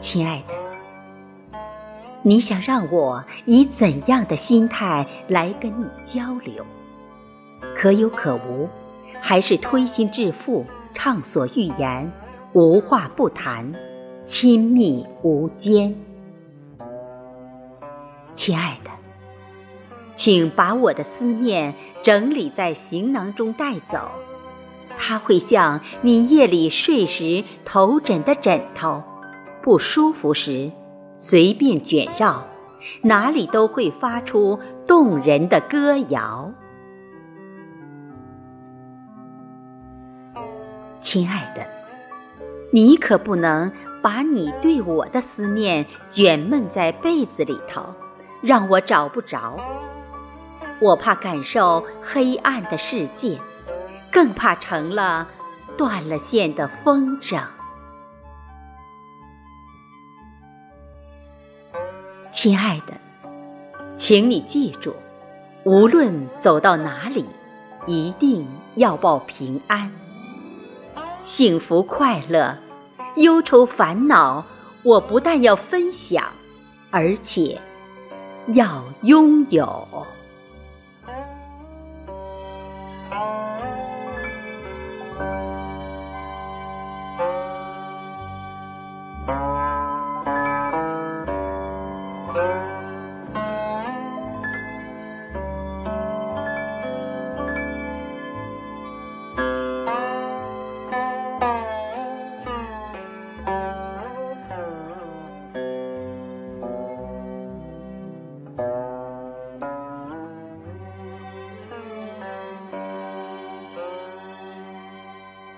亲爱的你想让我以怎样的心态来跟你交流？可有可无还是推心置腹畅所欲言无话不谈亲密无间？亲爱的请把我的思念整理在行囊中带走它会像你夜里睡时头枕的枕头。不舒服时，随便卷绕，哪里都会发出动人的歌谣。亲爱的，你可不能把你对我的思念卷闷在被子里头，让我找不着。我怕感受黑暗的世界，更怕成了断了线的风筝。亲爱的，请你记住，无论走到哪里，一定要报平安。幸福快乐、忧愁烦恼，我不但要分享，而且要拥有。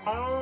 啊。